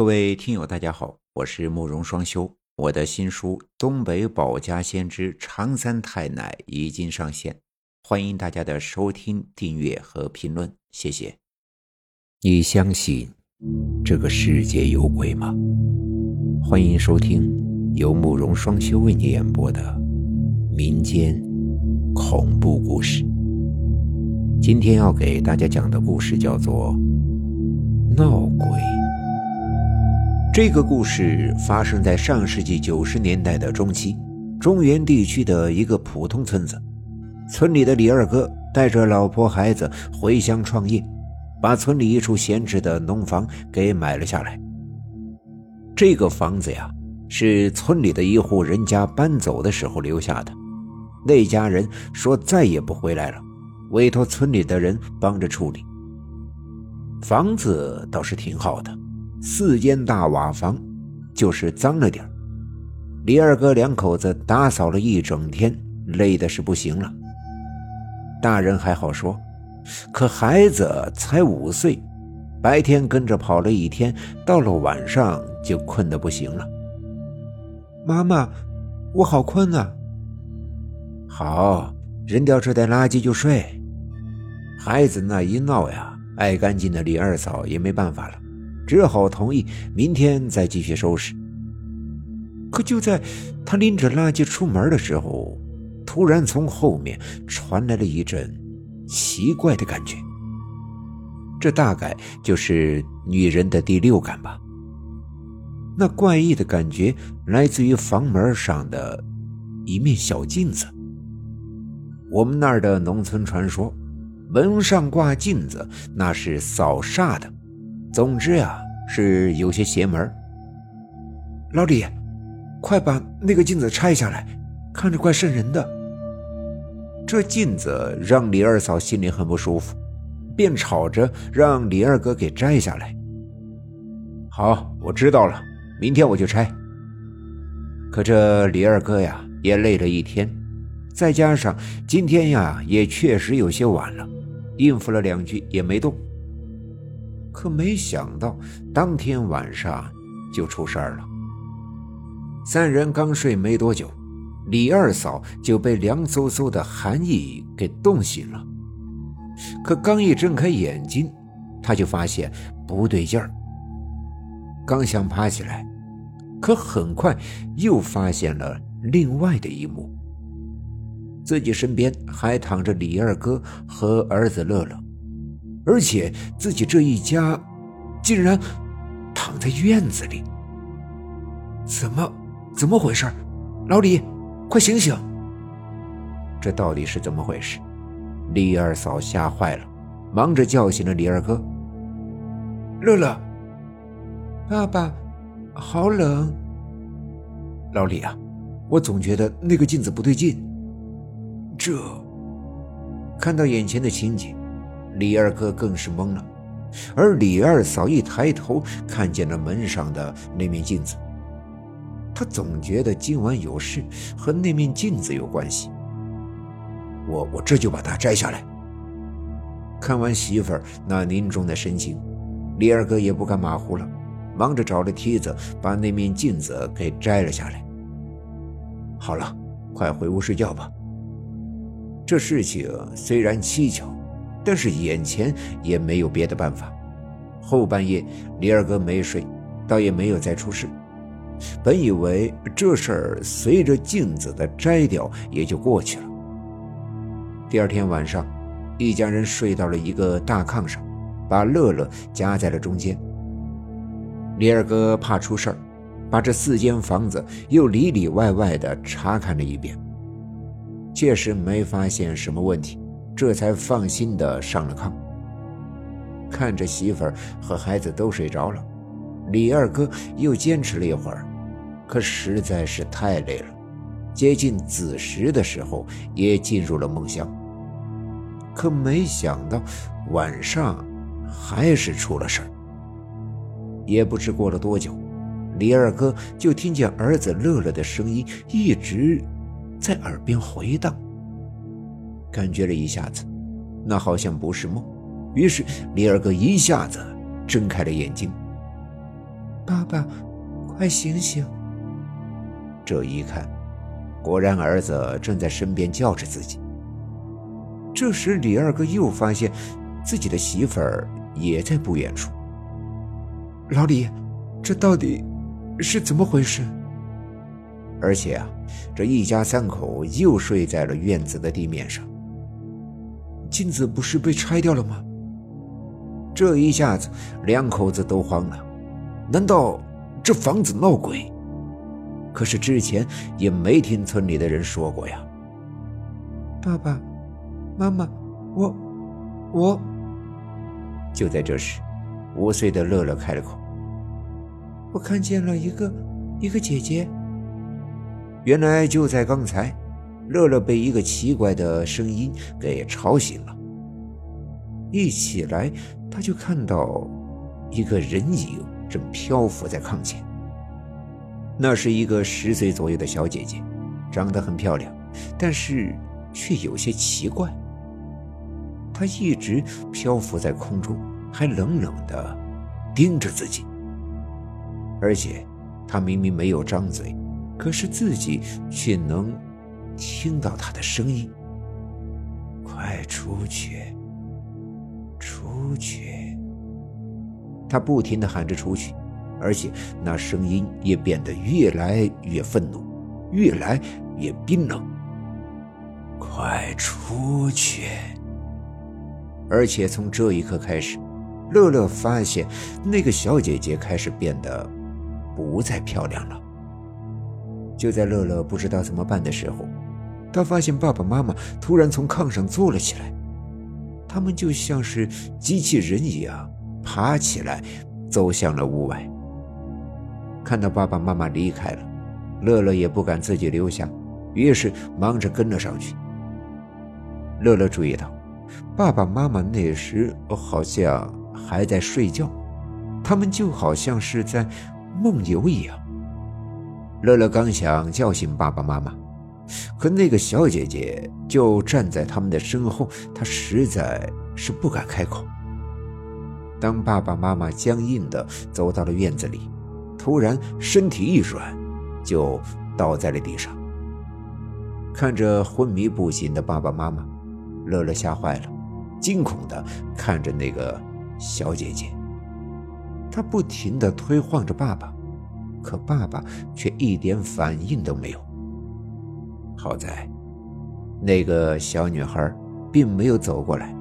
各位听友，大家好，我是慕容双修。我的新书《东北保家先知长三太奶》已经上线，欢迎大家的收听、订阅和评论，谢谢。你相信这个世界有鬼吗？欢迎收听由慕容双修为你演播的民间恐怖故事。今天要给大家讲的故事叫做《闹鬼》。这个故事发生在上世纪九十年代的中期，中原地区的一个普通村子。村里的李二哥带着老婆孩子回乡创业，把村里一处闲置的农房给买了下来。这个房子呀，是村里的一户人家搬走的时候留下的。那家人说再也不回来了，委托村里的人帮着处理。房子倒是挺好的。四间大瓦房，就是脏了点李二哥两口子打扫了一整天，累的是不行了。大人还好说，可孩子才五岁，白天跟着跑了一天，到了晚上就困得不行了。妈妈，我好困啊！好，扔掉这袋垃圾就睡。孩子那一闹呀，爱干净的李二嫂也没办法了。只好同意明天再继续收拾。可就在他拎着垃圾出门的时候，突然从后面传来了一阵奇怪的感觉。这大概就是女人的第六感吧。那怪异的感觉来自于房门上的一面小镜子。我们那儿的农村传说，门上挂镜子那是扫煞的。总之呀，是有些邪门。老李，快把那个镜子拆下来，看着怪瘆人的。这镜子让李二嫂心里很不舒服，便吵着让李二哥给摘下来。好，我知道了，明天我就拆。可这李二哥呀，也累了一天，再加上今天呀，也确实有些晚了，应付了两句也没动。可没想到，当天晚上就出事儿了。三人刚睡没多久，李二嫂就被凉飕飕的寒意给冻醒了。可刚一睁开眼睛，他就发现不对劲儿。刚想爬起来，可很快又发现了另外的一幕：自己身边还躺着李二哥和儿子乐乐。而且自己这一家，竟然躺在院子里，怎么怎么回事？老李，快醒醒！这到底是怎么回事？李二嫂吓坏了，忙着叫醒了李二哥。乐乐，爸爸，好冷。老李啊，我总觉得那个镜子不对劲。这，看到眼前的情景。李二哥更是懵了，而李二嫂一抬头看见了门上的那面镜子，他总觉得今晚有事和那面镜子有关系。我我这就把它摘下来。看完媳妇儿那凝重的神情，李二哥也不敢马虎了，忙着找了梯子把那面镜子给摘了下来。好了，快回屋睡觉吧。这事情虽然蹊跷。但是眼前也没有别的办法。后半夜，李二哥没睡，倒也没有再出事。本以为这事儿随着镜子的摘掉也就过去了。第二天晚上，一家人睡到了一个大炕上，把乐乐夹在了中间。李二哥怕出事儿，把这四间房子又里里外外的查看了一遍，确实没发现什么问题。这才放心的上了炕，看着媳妇儿和孩子都睡着了，李二哥又坚持了一会儿，可实在是太累了。接近子时的时候，也进入了梦乡。可没想到晚上还是出了事儿。也不知过了多久，李二哥就听见儿子乐乐的声音一直在耳边回荡。感觉了一下子，那好像不是梦。于是李二哥一下子睁开了眼睛。爸爸，快醒醒！这一看，果然儿子正在身边叫着自己。这时，李二哥又发现自己的媳妇儿也在不远处。老李，这到底是怎么回事？而且啊，这一家三口又睡在了院子的地面上。镜子不是被拆掉了吗？这一下子，两口子都慌了。难道这房子闹鬼？可是之前也没听村里的人说过呀。爸爸妈妈，我我……就在这时，五岁的乐乐开了口：“我看见了一个一个姐姐。”原来就在刚才，乐乐被一个奇怪的声音给吵醒了。一起来，他就看到一个人影正漂浮在炕前。那是一个十岁左右的小姐姐，长得很漂亮，但是却有些奇怪。她一直漂浮在空中，还冷冷地盯着自己，而且她明明没有张嘴。可是自己却能听到他的声音。快出去！出去！他不停的喊着出去，而且那声音也变得越来越愤怒，越来越冰冷。快出去！而且从这一刻开始，乐乐发现那个小姐姐开始变得不再漂亮了。就在乐乐不知道怎么办的时候，他发现爸爸妈妈突然从炕上坐了起来，他们就像是机器人一样爬起来，走向了屋外。看到爸爸妈妈离开了，乐乐也不敢自己留下，于是忙着跟了上去。乐乐注意到，爸爸妈妈那时好像还在睡觉，他们就好像是在梦游一样。乐乐刚想叫醒爸爸妈妈，可那个小姐姐就站在他们的身后，她实在是不敢开口。当爸爸妈妈僵硬地走到了院子里，突然身体一软，就倒在了地上。看着昏迷不醒的爸爸妈妈，乐乐吓坏了，惊恐地看着那个小姐姐，她不停地推晃着爸爸。可爸爸却一点反应都没有。好在，那个小女孩并没有走过来，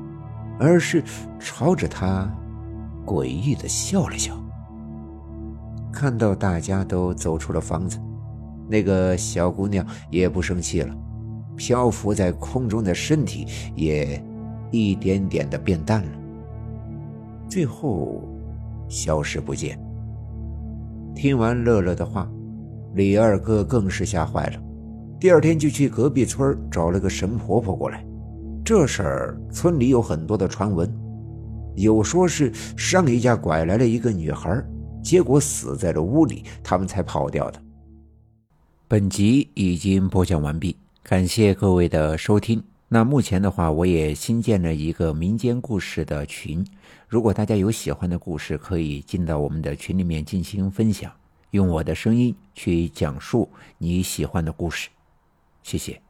而是朝着他诡异的笑了笑。看到大家都走出了房子，那个小姑娘也不生气了，漂浮在空中的身体也一点点的变淡了，最后消失不见。听完乐乐的话，李二哥更是吓坏了。第二天就去隔壁村找了个神婆婆过来。这事儿村里有很多的传闻，有说是上一家拐来了一个女孩，结果死在了屋里，他们才跑掉的。本集已经播讲完毕，感谢各位的收听。那目前的话，我也新建了一个民间故事的群。如果大家有喜欢的故事，可以进到我们的群里面进行分享，用我的声音去讲述你喜欢的故事。谢谢。